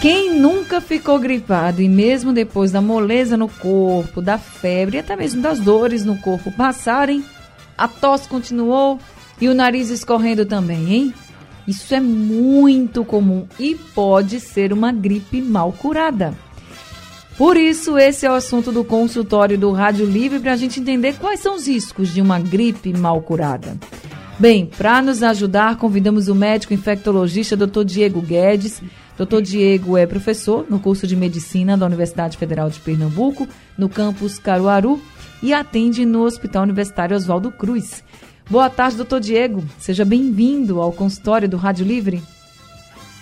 Quem nunca ficou gripado e mesmo depois da moleza no corpo, da febre e até mesmo das dores no corpo passarem, a tosse continuou e o nariz escorrendo também, hein? Isso é muito comum e pode ser uma gripe mal curada. Por isso, esse é o assunto do consultório do Rádio Livre para a gente entender quais são os riscos de uma gripe mal curada. Bem, para nos ajudar, convidamos o médico infectologista Dr. Diego Guedes. Dr. Diego é professor no curso de medicina da Universidade Federal de Pernambuco, no campus Caruaru, e atende no Hospital Universitário Oswaldo Cruz. Boa tarde, doutor Diego. Seja bem-vindo ao consultório do Rádio Livre.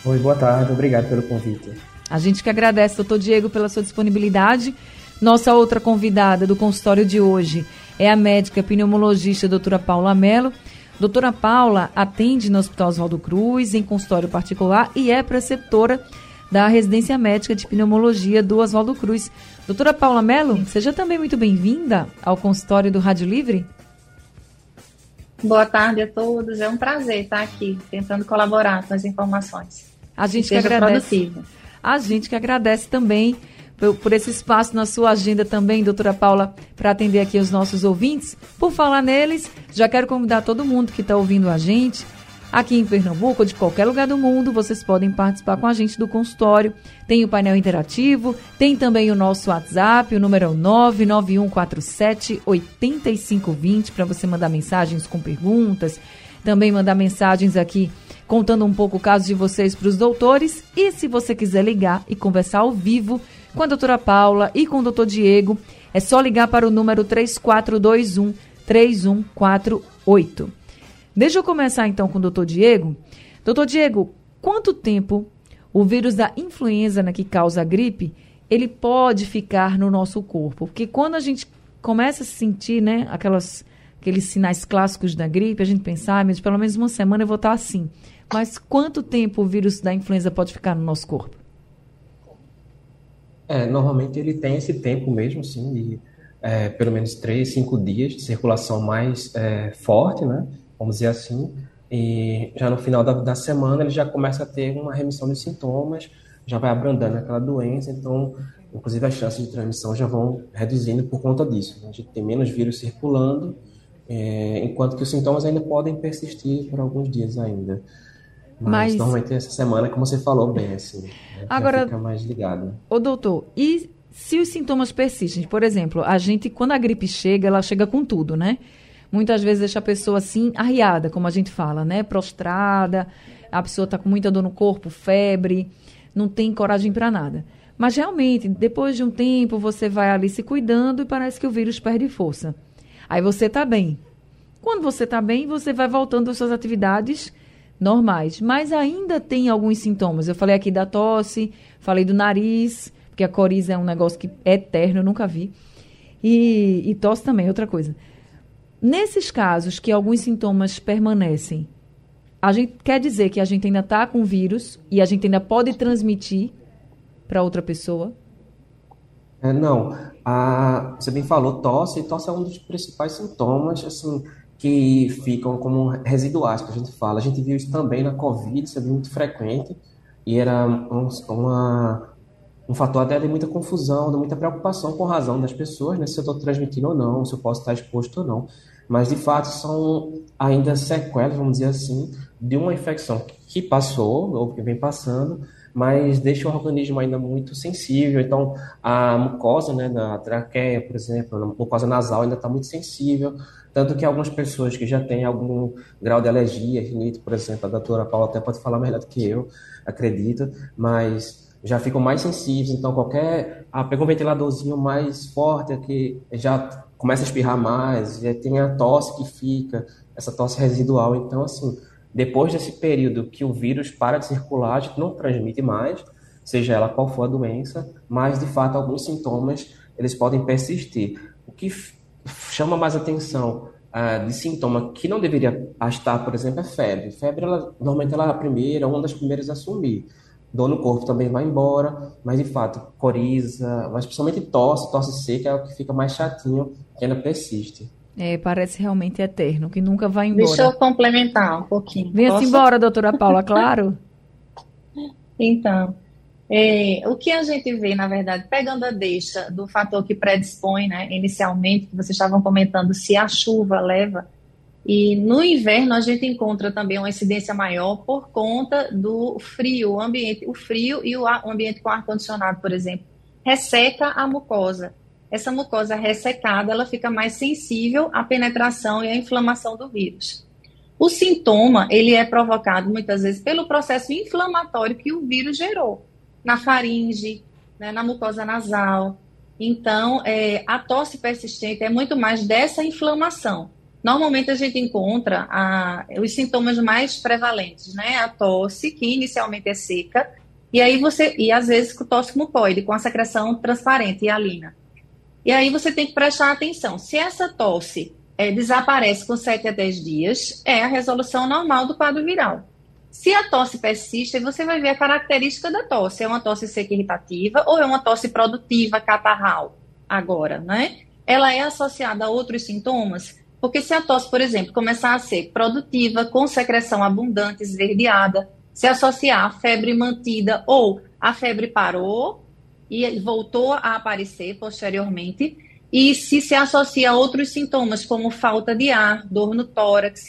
Oi, boa tarde. Obrigado pelo convite. A gente que agradece, doutor Diego, pela sua disponibilidade. Nossa outra convidada do consultório de hoje é a médica pneumologista doutora Paula Mello. Doutora Paula atende no Hospital Oswaldo Cruz, em consultório particular, e é preceptora da residência médica de pneumologia do Oswaldo Cruz. Doutora Paula Mello, seja também muito bem-vinda ao consultório do Rádio Livre. Boa tarde a todos, é um prazer estar aqui tentando colaborar com as informações. A gente que, que agradece. Produtivo. A gente que agradece também por, por esse espaço na sua agenda também, doutora Paula, para atender aqui os nossos ouvintes. Por falar neles, já quero convidar todo mundo que está ouvindo a gente. Aqui em Pernambuco ou de qualquer lugar do mundo, vocês podem participar com a gente do consultório. Tem o painel interativo, tem também o nosso WhatsApp, o número é 99147 8520 para você mandar mensagens com perguntas, também mandar mensagens aqui contando um pouco o caso de vocês para os doutores. E se você quiser ligar e conversar ao vivo, com a doutora Paula e com o doutor Diego, é só ligar para o número 3421 3148. Deixa eu começar então com o doutor Diego. Doutor Diego, quanto tempo o vírus da influenza, né, que causa a gripe, ele pode ficar no nosso corpo? Porque quando a gente começa a sentir, né, aquelas, aqueles sinais clássicos da gripe, a gente pensa, ah, mas pelo menos uma semana eu vou estar assim. Mas quanto tempo o vírus da influenza pode ficar no nosso corpo? É, normalmente ele tem esse tempo mesmo, assim, de é, pelo menos três, cinco dias de circulação mais é, forte, né? Vamos dizer assim. E já no final da, da, semana ele já começa a ter uma remissão dos sintomas, já vai abrandando aquela doença, então, inclusive as chances de transmissão já vão reduzindo por conta disso. A gente tem menos vírus circulando, é, enquanto que os sintomas ainda podem persistir por alguns dias ainda. Mas, Mas normalmente essa semana, como você falou bem, assim, né, agora fica mais ligado. Ô doutor, e se os sintomas persistem? Por exemplo, a gente, quando a gripe chega, ela chega com tudo, né? Muitas vezes deixa a pessoa assim, arriada, como a gente fala, né? Prostrada, a pessoa está com muita dor no corpo, febre, não tem coragem para nada. Mas realmente, depois de um tempo, você vai ali se cuidando e parece que o vírus perde força. Aí você está bem. Quando você está bem, você vai voltando às suas atividades normais, mas ainda tem alguns sintomas. Eu falei aqui da tosse, falei do nariz, porque a coriza é um negócio que é eterno, eu nunca vi. E, e tosse também, outra coisa. Nesses casos que alguns sintomas permanecem, a gente quer dizer que a gente ainda está com vírus e a gente ainda pode transmitir para outra pessoa? É, não. A, você bem falou tosse, tosse é um dos principais sintomas, assim, que ficam como residuais, que a gente fala. A gente viu isso também na Covid, isso é muito frequente, e era um, uma, um fator até de muita confusão, de muita preocupação com razão das pessoas, né, se eu estou transmitindo ou não, se eu posso estar exposto ou não. Mas, de fato, são ainda sequelas, vamos dizer assim, de uma infecção que passou, ou que vem passando, mas deixa o organismo ainda muito sensível. Então, a mucosa né, da traqueia, por exemplo, a mucosa nasal ainda está muito sensível. Tanto que algumas pessoas que já têm algum grau de alergia, rinite, por exemplo, a doutora Paula até pode falar melhor do que eu, acredito, mas já ficam mais sensíveis. Então, qualquer. Ah, pegou um ventiladorzinho mais forte, que já começa a espirrar mais, já tem a tosse que fica, essa tosse residual. Então, assim, depois desse período que o vírus para de circular, a gente não transmite mais, seja ela qual for a doença, mas de fato alguns sintomas eles podem persistir. que chama mais atenção uh, de sintoma que não deveria estar, por exemplo, é febre. Febre, ela, normalmente, ela é a primeira, uma das primeiras a assumir. Dor no corpo também vai embora, mas de fato, coriza, mas principalmente tosse, tosse seca é o que fica mais chatinho, que ainda persiste. É, parece realmente eterno, que nunca vai embora. Deixa eu complementar um pouquinho. Venha-se embora, doutora Paula, claro. então, é, o que a gente vê, na verdade, pegando a deixa do fator que predispõe, né, inicialmente, que vocês estavam comentando, se a chuva leva, e no inverno a gente encontra também uma incidência maior por conta do frio, o ambiente, o frio e o, ambiente com ar-condicionado, por exemplo, resseca a mucosa. Essa mucosa ressecada, ela fica mais sensível à penetração e à inflamação do vírus. O sintoma, ele é provocado muitas vezes pelo processo inflamatório que o vírus gerou na faringe, né, na mucosa nasal. Então, é, a tosse persistente é muito mais dessa inflamação. Normalmente a gente encontra a, os sintomas mais prevalentes, né? A tosse, que inicialmente é seca, e aí você, e às vezes com tosse mucoide, com a secreção transparente e alina. E aí você tem que prestar atenção. Se essa tosse é, desaparece com 7 a 10 dias, é a resolução normal do quadro viral. Se a tosse persiste, você vai ver a característica da tosse. É uma tosse seca irritativa ou é uma tosse produtiva, catarral? Agora, né? Ela é associada a outros sintomas? Porque se a tosse, por exemplo, começar a ser produtiva, com secreção abundante, esverdeada, se associar a febre mantida ou a febre parou e voltou a aparecer posteriormente, e se se associa a outros sintomas, como falta de ar, dor no tórax,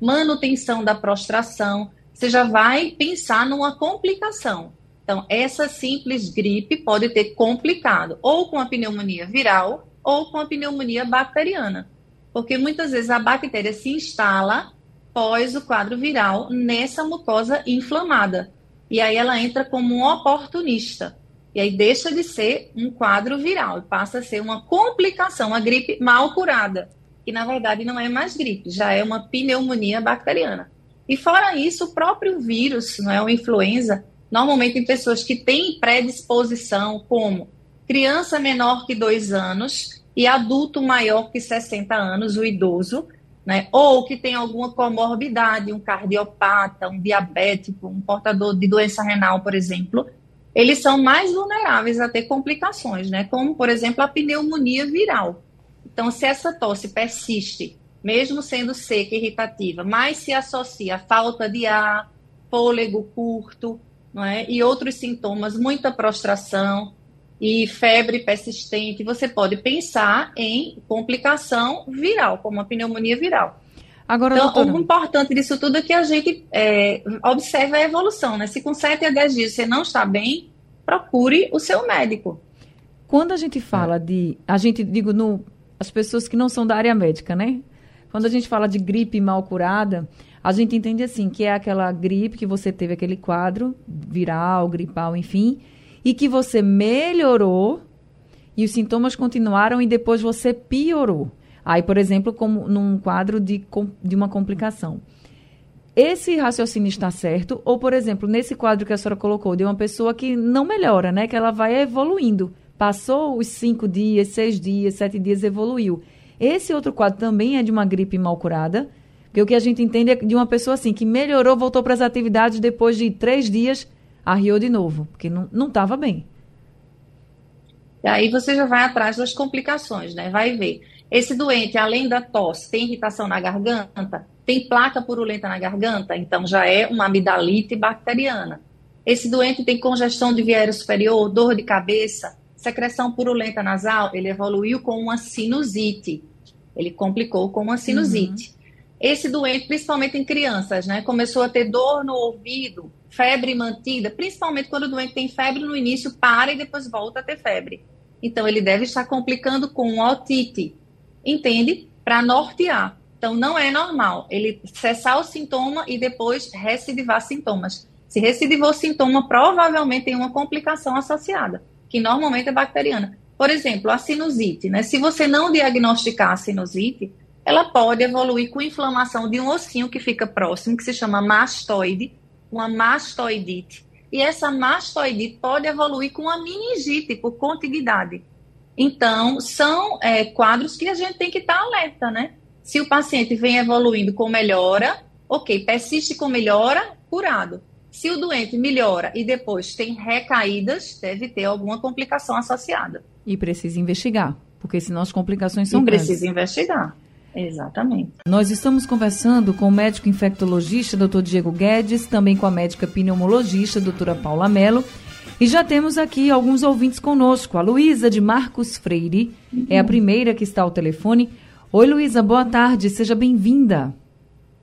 manutenção da prostração, você já vai pensar numa complicação. Então, essa simples gripe pode ter complicado ou com a pneumonia viral ou com a pneumonia bacteriana. Porque muitas vezes a bactéria se instala pós o quadro viral nessa mucosa inflamada. E aí ela entra como um oportunista. E aí deixa de ser um quadro viral e passa a ser uma complicação, uma gripe mal curada. Que na verdade não é mais gripe, já é uma pneumonia bacteriana. E fora isso, o próprio vírus, não é, o influenza, normalmente em pessoas que têm predisposição, como criança menor que dois anos e adulto maior que 60 anos, o idoso, né? ou que tem alguma comorbidade, um cardiopata, um diabético, um portador de doença renal, por exemplo, eles são mais vulneráveis a ter complicações, né? como, por exemplo, a pneumonia viral. Então, se essa tosse persiste mesmo sendo seca e irritativa, mas se associa a falta de ar, fôlego curto, não é? e outros sintomas, muita prostração e febre persistente, você pode pensar em complicação viral, como a pneumonia viral. Agora, então, doutora... o importante disso tudo é que a gente é, observe a evolução, né? Se com 7 a 10 dias você não está bem, procure o seu médico. Quando a gente fala de, a gente digo no as pessoas que não são da área médica, né? Quando a gente fala de gripe mal curada, a gente entende assim, que é aquela gripe que você teve aquele quadro viral, gripal, enfim, e que você melhorou e os sintomas continuaram e depois você piorou. Aí, por exemplo, como num quadro de, de uma complicação. Esse raciocínio está certo? Ou, por exemplo, nesse quadro que a senhora colocou, de uma pessoa que não melhora, né? Que ela vai evoluindo. Passou os cinco dias, seis dias, sete dias, evoluiu. Esse outro quadro também é de uma gripe mal curada, porque o que a gente entende é de uma pessoa assim, que melhorou, voltou para as atividades, depois de três dias, arriou de novo, porque não estava bem. E aí você já vai atrás das complicações, né? Vai ver. Esse doente, além da tosse, tem irritação na garganta, tem placa purulenta na garganta, então já é uma amidalite bacteriana. Esse doente tem congestão de via superior, dor de cabeça, secreção purulenta nasal, ele evoluiu com uma sinusite. Ele complicou com uma sinusite. Uhum. Esse doente, principalmente em crianças, né, começou a ter dor no ouvido, febre mantida, principalmente quando o doente tem febre no início, para e depois volta a ter febre. Então, ele deve estar complicando com otite, entende? Para nortear. Então, não é normal ele cessar o sintoma e depois recidivar sintomas. Se recidivou sintoma, provavelmente tem uma complicação associada, que normalmente é bacteriana. Por exemplo, a sinusite, né? Se você não diagnosticar a sinusite, ela pode evoluir com inflamação de um ossinho que fica próximo, que se chama mastoide, uma mastoidite. E essa mastoidite pode evoluir com uma meningite por contiguidade. Então, são é, quadros que a gente tem que estar tá alerta, né? Se o paciente vem evoluindo com melhora, ok, persiste com melhora, curado. Se o doente melhora e depois tem recaídas, deve ter alguma complicação associada. E precisa investigar, porque senão as complicações são e grandes. Precisa investigar. Exatamente. Nós estamos conversando com o médico infectologista, Dr. Diego Guedes, também com a médica pneumologista, doutora Paula Mello. E já temos aqui alguns ouvintes conosco. A Luísa de Marcos Freire uhum. é a primeira que está ao telefone. Oi, Luísa, boa tarde, seja bem-vinda.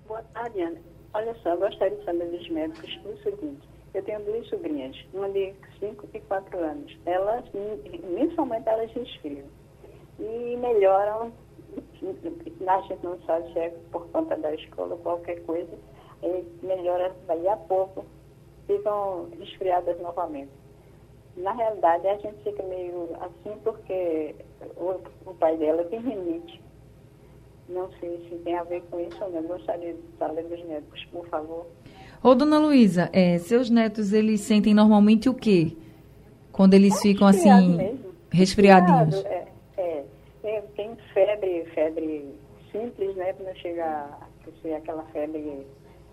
Boa tarde, Ana. Olha só, eu gostaria de saber dos médicos o seguinte. Eu tenho duas sobrinhas, uma de 5 e 4 anos. Elas, mensalmente, elas resfriam. E melhoram a gente não sabe se é por conta da escola ou qualquer coisa, melhora daí a pouco, ficam resfriadas novamente. Na realidade, a gente fica meio assim porque o, o pai dela tem rinite. Não sei se tem a ver com isso ou não. Gostaria de saber dos médicos, por favor. Ô, dona Luísa, é, seus netos, eles sentem normalmente o quê? Quando eles é ficam assim, mesmo. resfriadinhos? É, tem, tem febre, febre simples, né? Não chega a ser aquela febre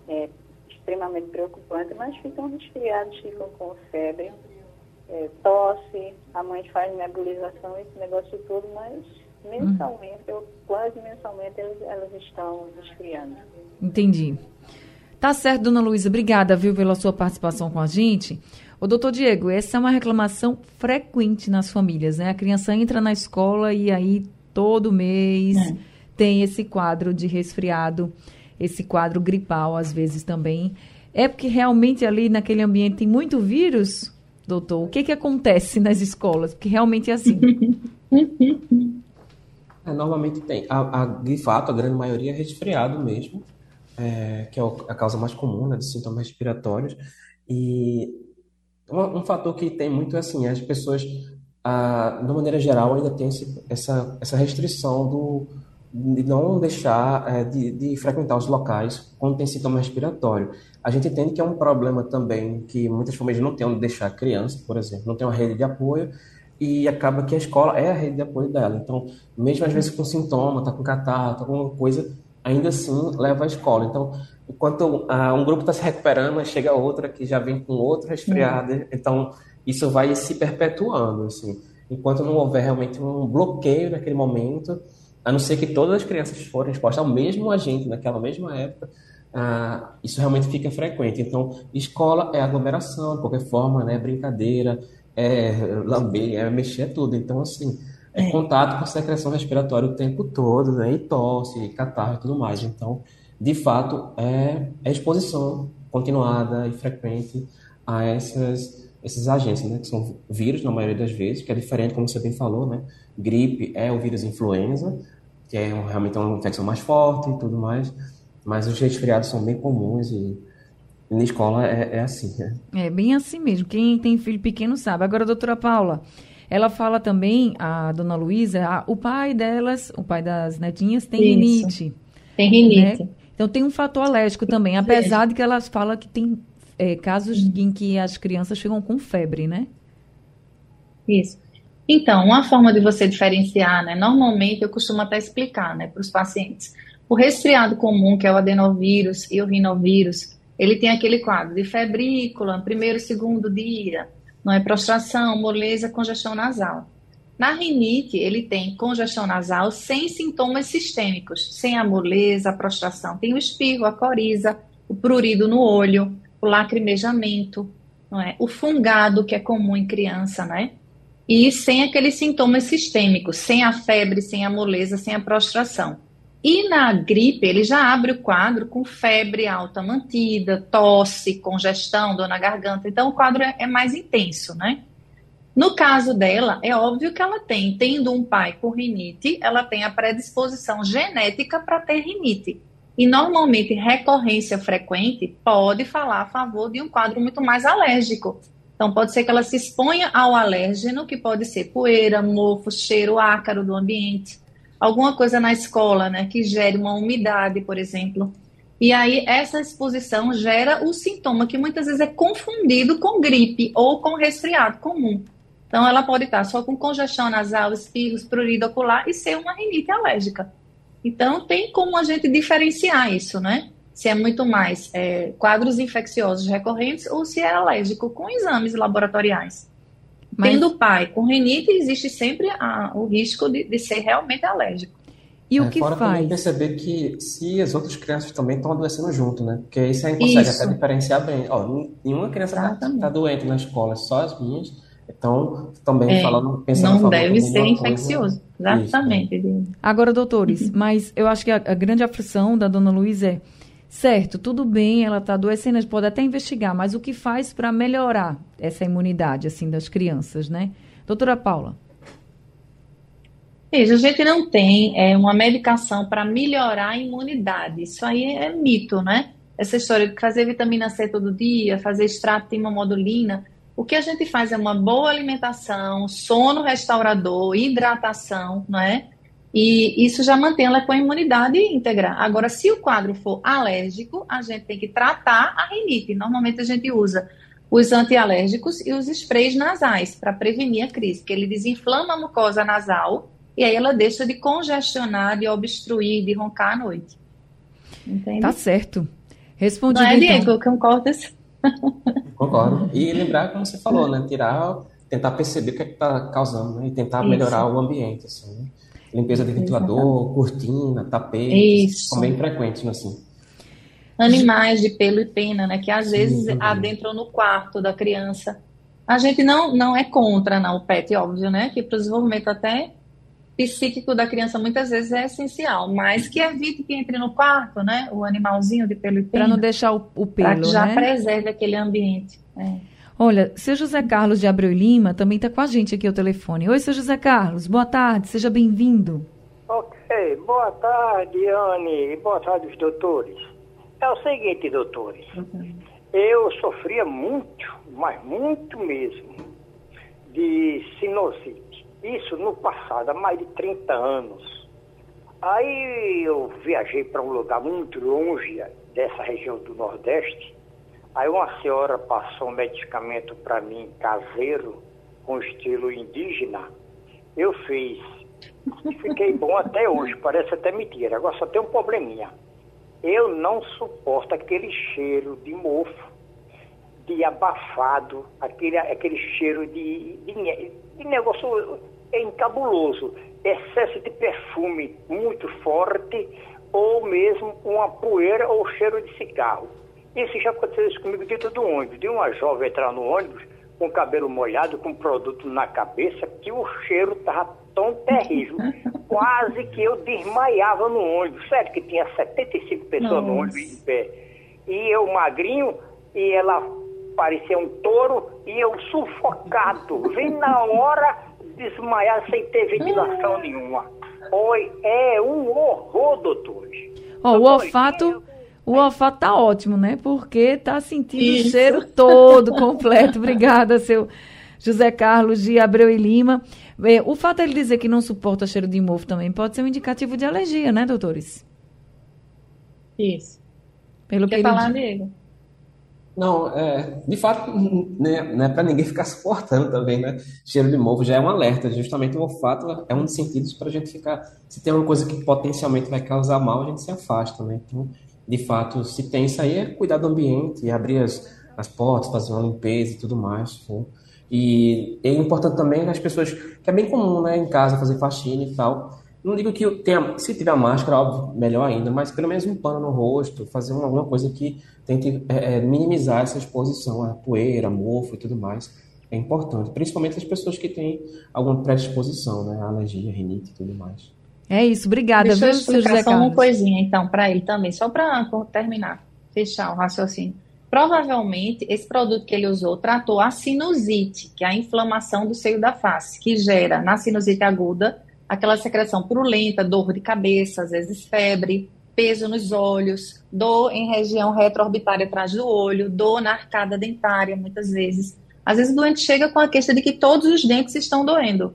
é, extremamente preocupante, mas ficam resfriados, ficam com febre, é, tosse, a mãe faz nebulização, esse negócio todo, mas mensalmente, ou quase mensalmente, elas, elas estão resfriando. Entendi. Tá certo, dona Luísa. Obrigada, viu, pela sua participação com a gente. O doutor Diego, essa é uma reclamação frequente nas famílias, né? A criança entra na escola e aí todo mês é. tem esse quadro de resfriado, esse quadro gripal às vezes também. É porque realmente ali naquele ambiente tem muito vírus, doutor? O que que acontece nas escolas? Porque realmente é assim. É, normalmente tem. A, a, de fato, a grande maioria é resfriado mesmo, é, que é a causa mais comum né, de sintomas respiratórios. E um, um, fator que tem muito é assim, as pessoas, ah, de maneira geral, ainda tem essa, essa restrição do, de não deixar é, de, de, frequentar os locais quando tem sintoma respiratório. A gente entende que é um problema também que muitas famílias não têm onde deixar a criança, por exemplo, não tem uma rede de apoio e acaba que a escola é a rede de apoio dela. Então, mesmo às vezes com sintoma, tá com catarro, tá com alguma coisa, ainda assim leva à escola. Então, enquanto uh, um grupo está se recuperando, chega outra que já vem com outro resfriado. Uhum. Então, isso vai se perpetuando, assim. Enquanto não houver realmente um bloqueio naquele momento, a não ser que todas as crianças forem expostas ao mesmo agente naquela mesma época, uh, isso realmente fica frequente. Então, escola é aglomeração, de qualquer forma, né? Brincadeira, é lamber, é mexer é tudo. Então, assim, é, é contato com secreção respiratória o tempo todo, né? E tosse, catarro e tudo mais. Então, de fato, é, é exposição continuada e frequente a essas, esses agentes, né? Que são vírus, na maioria das vezes, que é diferente, como você bem falou, né? Gripe é o vírus influenza, que é realmente uma infecção mais forte e tudo mais. Mas os resfriados são bem comuns e na escola é, é assim, né? É bem assim mesmo. Quem tem filho pequeno sabe. Agora, doutora Paula, ela fala também, a dona Luísa, o pai delas, o pai das netinhas, tem Isso. rinite. Tem rinite. Né? Então tem um fator alérgico também, apesar de que elas falam que tem é, casos em que as crianças chegam com febre, né? Isso. Então, uma forma de você diferenciar, né? Normalmente eu costumo até explicar, né, para os pacientes. O resfriado comum, que é o adenovírus e o rinovírus, ele tem aquele quadro de febrícula, primeiro, segundo dia, não é prostração, moleza, congestão nasal. Na rinite, ele tem congestão nasal sem sintomas sistêmicos, sem a moleza, a prostração. Tem o espirro, a coriza, o prurido no olho, o lacrimejamento, não é? o fungado, que é comum em criança, né? E sem aqueles sintomas sistêmicos, sem a febre, sem a moleza, sem a prostração. E na gripe, ele já abre o quadro com febre alta mantida, tosse, congestão, dor na garganta. Então, o quadro é, é mais intenso, né? No caso dela, é óbvio que ela tem, tendo um pai com rinite, ela tem a predisposição genética para ter rinite. E normalmente recorrência frequente pode falar a favor de um quadro muito mais alérgico. Então pode ser que ela se exponha ao alérgeno, que pode ser poeira, mofo, cheiro ácaro do ambiente alguma coisa na escola, né, que gere uma umidade, por exemplo. E aí essa exposição gera o sintoma que muitas vezes é confundido com gripe ou com resfriado comum. Então, ela pode estar só com congestão nasal, espirros, prurido ocular e ser uma rinite alérgica. Então, tem como a gente diferenciar isso, né? Se é muito mais é, quadros infecciosos recorrentes ou se é alérgico com exames laboratoriais. Mas... Tendo pai com rinite, existe sempre a, o risco de, de, ser realmente alérgico. E o é, que fora faz? também perceber que se as outras crianças também estão adoecendo junto, né? Porque aí você consegue Isso. até diferenciar bem. Ó, nenhuma criança está tá doente na escola, só as minhas então, também é, falando, pensando Não deve ser infeccioso. Exatamente. Isso, Agora, doutores, uhum. mas eu acho que a, a, grande aflição da dona Luísa é, certo, tudo bem, ela está adoecendo, pode até investigar, mas o que faz para melhorar essa imunidade, assim, das crianças, né? Doutora Paula. Isso, a gente não tem é, uma medicação para melhorar a imunidade. Isso aí é mito, né? Essa história de fazer vitamina C todo dia, fazer extrato de imamodulina, o que a gente faz é uma boa alimentação, sono restaurador, hidratação, não é? E isso já mantém ela com a imunidade íntegra. Agora, se o quadro for alérgico, a gente tem que tratar a rinite. Normalmente a gente usa os antialérgicos e os sprays nasais para prevenir a crise, porque ele desinflama a mucosa nasal e aí ela deixa de congestionar, de obstruir, de roncar à noite. Entende? Tá certo. Respondido, Não é, Diego, então. concordas? Concordo. E lembrar, como você falou, né? Tirar, tentar perceber o que é está causando, né? E tentar Isso. melhorar o ambiente, assim? Limpeza de ventilador, cortina, tapete, são bem frequentes, assim. Animais de pelo e pena, né? Que às vezes Sim, adentram no quarto da criança. A gente não, não é contra, não, o pet, óbvio, né? Que para o desenvolvimento até psíquico da criança muitas vezes é essencial, mas que evite que entre no quarto, né? O animalzinho de pelo e Para não deixar o, o pelo, que já né? preserve aquele ambiente. É. Olha, seu José Carlos de Abreu Lima também está com a gente aqui ao telefone. Oi, seu José Carlos, boa tarde, seja bem-vindo. Ok, boa tarde, Anne, boa tarde, os doutores. É o seguinte, doutores, uhum. eu sofria muito, mas muito mesmo, de sinusite isso no passado, há mais de 30 anos. Aí eu viajei para um lugar muito longe dessa região do Nordeste. Aí uma senhora passou um medicamento para mim caseiro, com estilo indígena. Eu fiz. Fiquei bom até hoje, parece até mentira. Agora só tem um probleminha. Eu não suporto aquele cheiro de mofo, de abafado, aquele, aquele cheiro de, de, de negócio é encabuloso, excesso de perfume muito forte ou mesmo uma poeira ou cheiro de cigarro. Isso já aconteceu isso comigo dentro do ônibus, de uma jovem entrar no ônibus com o cabelo molhado, com produto na cabeça, que o cheiro estava tão terrível, quase que eu desmaiava no ônibus. Sério que tinha 75 pessoas Nossa. no ônibus em pé. E eu magrinho, e ela parecia um touro, e eu sufocado. Vem na hora desmaiar sem ter ventilação nenhuma. Oi, é um horror, doutor. Oh, o olfato. O olfato tá ótimo, né? Porque tá sentindo Isso. o cheiro todo, completo. Obrigada, seu José Carlos de Abreu e Lima. É, o fato de ele dizer que não suporta cheiro de mofo também pode ser um indicativo de alergia, né, doutores? Isso. Pelo Quer falar, amigo? Não, é, de fato, né, não é para ninguém ficar suportando também, né? Cheiro de mofo já é um alerta. Justamente o olfato é um dos sentidos para a gente ficar. Se tem uma coisa que potencialmente vai causar mal, a gente se afasta, né? Então, de fato, se tem isso aí, é cuidar do ambiente, abrir as, as portas, fazer uma limpeza e tudo mais. Né? E é importante também as pessoas, que é bem comum, né, em casa, fazer faxina e tal. Não digo que tenha, se tiver máscara, óbvio, melhor ainda, mas pelo menos um pano no rosto, fazer alguma coisa que tente é, é, minimizar essa exposição à poeira, mofo e tudo mais. É importante, principalmente as pessoas que têm alguma predisposição, né? Alergia, rinite e tudo mais. É isso, obrigada. Deixa eu explicar só uma coisinha, então, para ele também, só para terminar, fechar o raciocínio. Provavelmente, esse produto que ele usou tratou a sinusite, que é a inflamação do seio da face, que gera, na sinusite aguda, aquela secreção purulenta, dor de cabeça, às vezes febre, peso nos olhos, dor em região retroorbitária atrás do olho, dor na arcada dentária, muitas vezes. Às vezes o doente chega com a queixa de que todos os dentes estão doendo.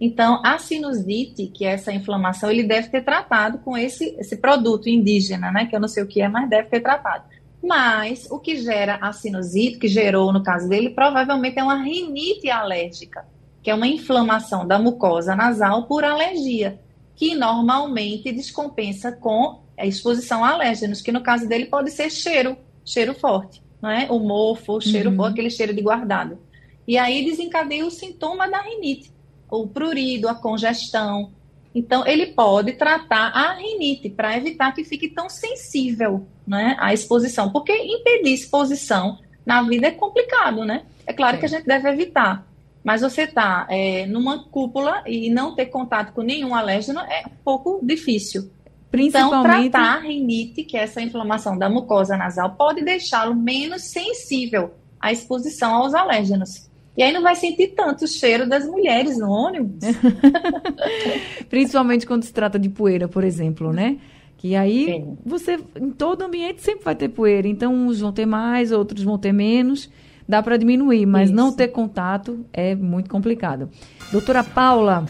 Então, a sinusite, que é essa inflamação, ele deve ter tratado com esse, esse produto indígena, né? Que eu não sei o que é, mas deve ter tratado. Mas o que gera a sinusite, que gerou no caso dele, provavelmente é uma rinite alérgica que é uma inflamação da mucosa nasal por alergia, que normalmente descompensa com a exposição a alérgenos, que no caso dele pode ser cheiro, cheiro forte, não é? O mofo, o cheiro uhum. forte, aquele cheiro de guardado. E aí desencadeia o sintoma da rinite, o prurido, a congestão. Então, ele pode tratar a rinite para evitar que fique tão sensível né, à exposição. Porque impedir exposição na vida é complicado, né? É claro é. que a gente deve evitar. Mas você está é, numa cúpula e não ter contato com nenhum alérgeno é um pouco difícil. Principalmente... Então, tratar a rinite, que é essa inflamação da mucosa nasal, pode deixá-lo menos sensível à exposição aos alérgenos. E aí não vai sentir tanto o cheiro das mulheres no ônibus. Principalmente quando se trata de poeira, por exemplo, né? Que aí Sim. você, em todo ambiente, sempre vai ter poeira. Então, uns vão ter mais, outros vão ter menos. Dá para diminuir, mas Isso. não ter contato é muito complicado. Doutora Paula,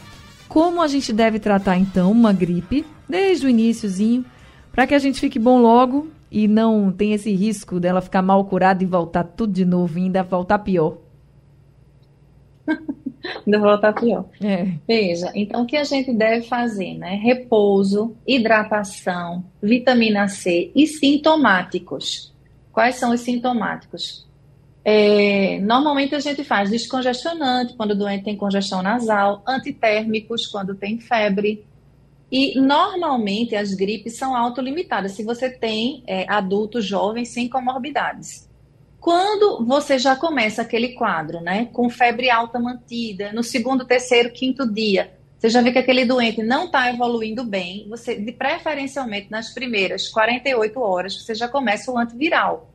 como a gente deve tratar, então, uma gripe, desde o iníciozinho, para que a gente fique bom logo e não tenha esse risco dela ficar mal curada e voltar tudo de novo e ainda voltar pior? ainda voltar pior. É. Veja, então o que a gente deve fazer, né? Repouso, hidratação, vitamina C e sintomáticos. Quais são os sintomáticos? É, normalmente a gente faz descongestionante quando o doente tem congestão nasal, antitérmicos quando tem febre. E normalmente as gripes são autolimitadas se você tem é, adultos jovens sem comorbidades. Quando você já começa aquele quadro, né, com febre alta mantida, no segundo, terceiro, quinto dia, você já vê que aquele doente não está evoluindo bem, você, de preferencialmente nas primeiras 48 horas, você já começa o antiviral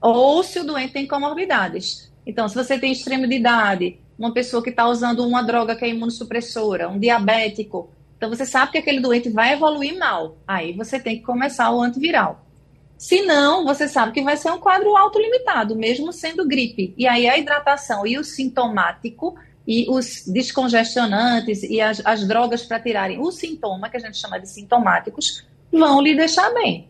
ou se o doente tem comorbidades. Então, se você tem extremo de idade, uma pessoa que está usando uma droga que é imunossupressora, um diabético, então você sabe que aquele doente vai evoluir mal. Aí você tem que começar o antiviral. Se não, você sabe que vai ser um quadro autolimitado, mesmo sendo gripe. E aí a hidratação e o sintomático e os descongestionantes e as, as drogas para tirarem o sintoma, que a gente chama de sintomáticos, vão lhe deixar bem.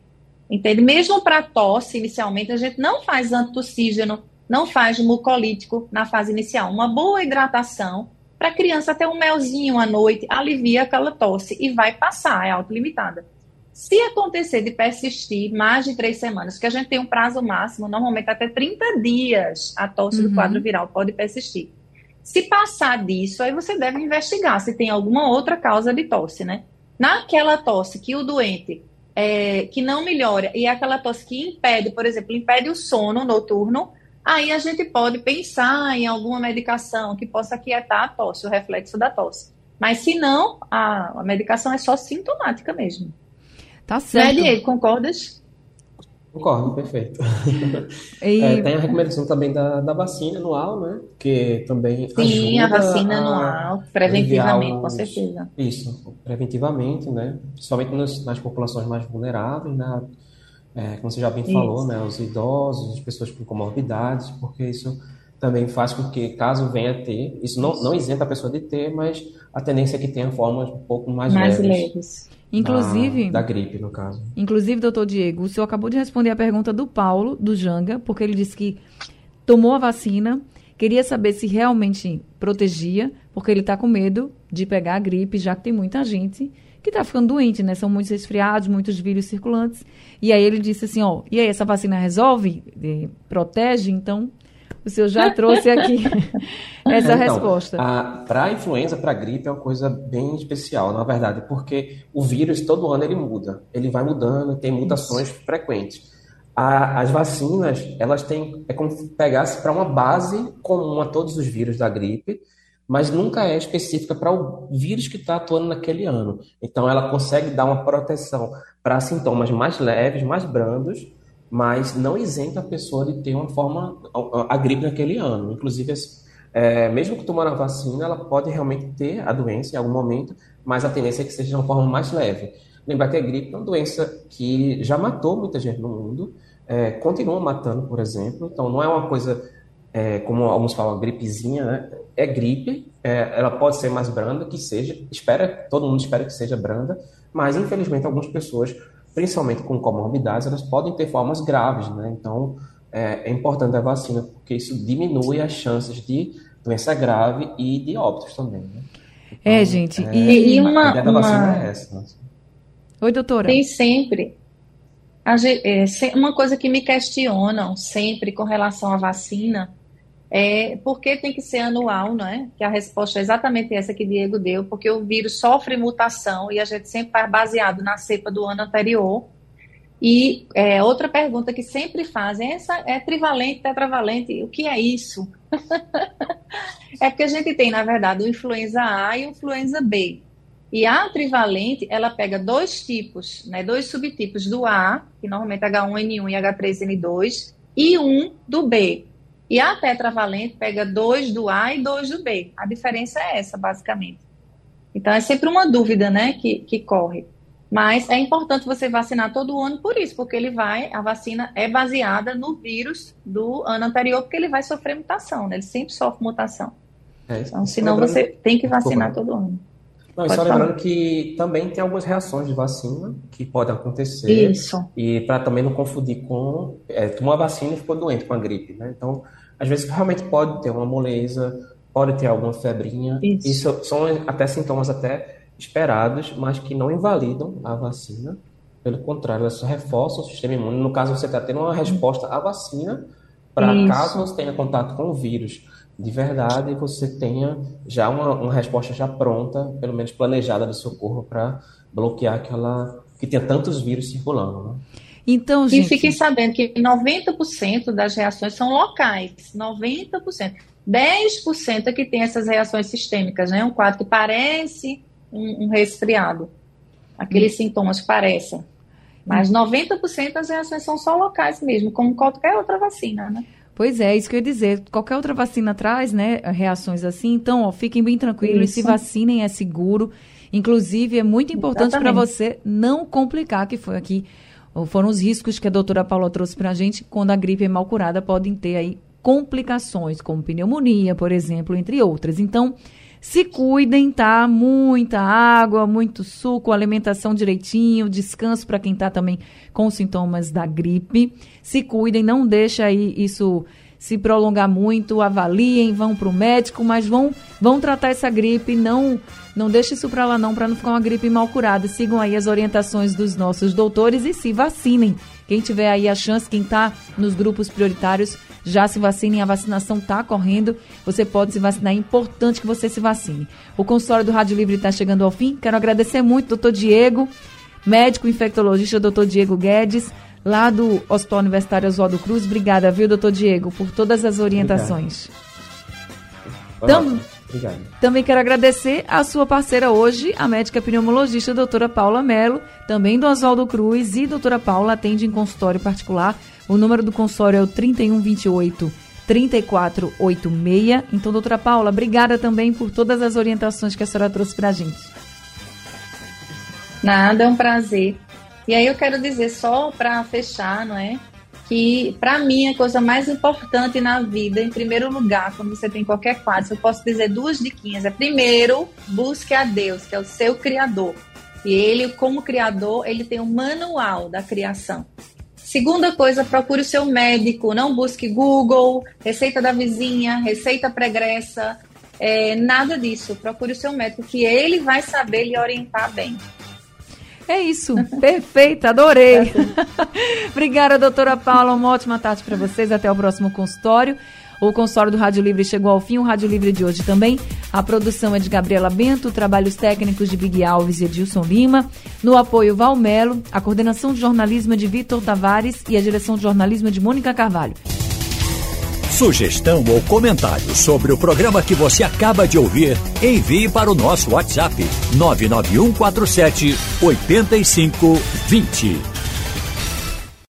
Entende? Mesmo para tosse, inicialmente, a gente não faz antitussígeno, não faz mucolítico na fase inicial. Uma boa hidratação para a criança ter um melzinho à noite alivia aquela tosse e vai passar, é autolimitada. Se acontecer de persistir mais de três semanas, que a gente tem um prazo máximo, normalmente até 30 dias, a tosse uhum. do quadro viral pode persistir. Se passar disso, aí você deve investigar se tem alguma outra causa de tosse, né? Naquela tosse que o doente é, que não melhora e aquela tosse que impede, por exemplo, impede o sono noturno, aí a gente pode pensar em alguma medicação que possa aquietar a tosse, o reflexo da tosse. Mas se não, a, a medicação é só sintomática mesmo. Tá certo. Diego, concordas? Concordo, perfeito. E... É, tem a recomendação também da, da vacina anual, né? Que também Sim, a vacina anual, preventivamente, os... com certeza. Isso, preventivamente, né? Principalmente nas, nas populações mais vulneráveis, né? É, como você já bem isso. falou, né? Os idosos, as pessoas com comorbidades, porque isso também faz com que, caso venha a ter, isso não, não isenta a pessoa de ter, mas a tendência é que tenha formas um pouco mais, mais leves. leves. Inclusive. Da, da, gripe, no caso. Inclusive, doutor Diego, o senhor acabou de responder a pergunta do Paulo, do Janga, porque ele disse que tomou a vacina, queria saber se realmente protegia, porque ele está com medo de pegar a gripe, já que tem muita gente que está ficando doente, né? São muitos resfriados, muitos vírus circulantes. E aí ele disse assim, ó, e aí, essa vacina resolve? protege? Então, o senhor já trouxe aqui essa então, resposta. Para a influenza, para a gripe, é uma coisa bem especial, na verdade, porque o vírus todo ano ele muda, ele vai mudando, tem mutações Isso. frequentes. A, as vacinas, elas têm, é como pegasse para uma base comum a todos os vírus da gripe, mas nunca é específica para o vírus que está atuando naquele ano. Então, ela consegue dar uma proteção para sintomas mais leves, mais brandos, mas não isenta a pessoa de ter uma forma, a, gripe naquele ano. Inclusive, é, mesmo que tomando a vacina, ela pode realmente ter a doença em algum momento, mas a tendência é que seja de uma forma mais leve. Lembrar que a gripe é uma doença que já matou muita gente no mundo, é, continua matando, por exemplo, então não é uma coisa, é, como alguns falam, gripezinha, né? É gripe, é, ela pode ser mais branda, que seja, espera, todo mundo espera que seja branda, mas infelizmente algumas pessoas principalmente com comorbidades, elas podem ter formas graves, né? Então, é, é importante a vacina, porque isso diminui as chances de doença grave e de óbitos também. Né? Então, é, gente. É, e, uma, a ideia da uma... vacina é essa. Né? Oi, doutora. Tem sempre. É, uma coisa que me questionam sempre com relação à vacina é por que tem que ser anual, não é? Que a resposta é exatamente essa que Diego deu, porque o vírus sofre mutação e a gente sempre faz baseado na cepa do ano anterior. E é, outra pergunta que sempre fazem essa, é trivalente, tetravalente, o que é isso? é porque a gente tem, na verdade, o influenza A e o influenza B. E a trivalente, ela pega dois tipos, né, dois subtipos do A, que normalmente é H1N1 e H3N2, e um do B. E a tetravalente pega dois do A e dois do B. A diferença é essa, basicamente. Então, é sempre uma dúvida, né, que, que corre. Mas é importante você vacinar todo ano por isso, porque ele vai, a vacina é baseada no vírus do ano anterior, porque ele vai sofrer mutação, né? Ele sempre sofre mutação. É, então, senão você tem que vacinar todo ano. Não, só lembrando que também tem algumas reações de vacina que podem acontecer. Isso. E para também não confundir com. É, tomou a vacina e ficou doente com a gripe, né? Então, às vezes realmente pode ter uma moleza, pode ter alguma febrinha. Isso. Isso são até sintomas até esperados, mas que não invalidam a vacina. Pelo contrário, elas reforçam o sistema imune. No caso, você está tendo uma resposta à vacina para caso você tenha contato com o vírus de verdade, você tenha já uma, uma resposta já pronta, pelo menos planejada do seu corpo para bloquear aquela que tem tantos vírus circulando. Né? Então, gente... E fiquem sabendo que 90% das reações são locais, 90%. 10% é que tem essas reações sistêmicas, né? Um quadro que parece um, um resfriado. Aqueles hum. sintomas parecem. Mas 90% das reações são só locais mesmo, como qualquer outra vacina, né? Pois é, isso que eu ia dizer. Qualquer outra vacina traz, né, reações assim. Então, ó, fiquem bem tranquilos, isso. se vacinem, é seguro. Inclusive, é muito importante para você não complicar, que foi aqui, foram os riscos que a doutora Paula trouxe para a gente, quando a gripe é mal curada, podem ter aí complicações, como pneumonia, por exemplo, entre outras. Então, se cuidem, tá? Muita água, muito suco, alimentação direitinho, descanso para quem está também com sintomas da gripe. Se cuidem, não deixa aí isso se prolongar muito, avaliem, vão para o médico, mas vão, vão tratar essa gripe, não não deixe isso para lá não, para não ficar uma gripe mal curada. Sigam aí as orientações dos nossos doutores e se vacinem. Quem tiver aí a chance, quem está nos grupos prioritários, já se vacinem, a vacinação está correndo, você pode se vacinar, é importante que você se vacine. O consultório do Rádio Livre está chegando ao fim, quero agradecer muito, doutor Diego, médico infectologista, doutor Diego Guedes, lá do Hospital Universitário Oswaldo Cruz. Obrigada, viu, doutor Diego, por todas as orientações. Tam Obrigado. Também quero agradecer a sua parceira hoje, a médica pneumologista doutora Paula Melo, também do Oswaldo Cruz, e doutora Paula atende em consultório particular o número do consórcio é o 3128 3486. Então, doutora Paula, obrigada também por todas as orientações que a senhora trouxe para a gente. Nada, é um prazer. E aí eu quero dizer só para fechar, não é? Que para mim a coisa mais importante na vida, em primeiro lugar, quando você tem qualquer quadro, eu posso dizer duas diquinhas. É primeiro, busque a Deus, que é o seu criador. E ele, como criador, ele tem um manual da criação. Segunda coisa, procure o seu médico, não busque Google, receita da vizinha, receita pregressa, é, nada disso. Procure o seu médico, que ele vai saber lhe orientar bem. É isso, perfeito, adorei. Obrigada, doutora Paula. Uma ótima tarde para vocês. Até o próximo consultório. O consórcio do Rádio Livre chegou ao fim, o Rádio Livre de hoje também. A produção é de Gabriela Bento, trabalhos técnicos de Big Alves e Edilson Lima. No apoio, Valmelo, a coordenação de jornalismo é de Vitor Tavares e a direção de jornalismo é de Mônica Carvalho. Sugestão ou comentário sobre o programa que você acaba de ouvir, envie para o nosso WhatsApp 99147 8520.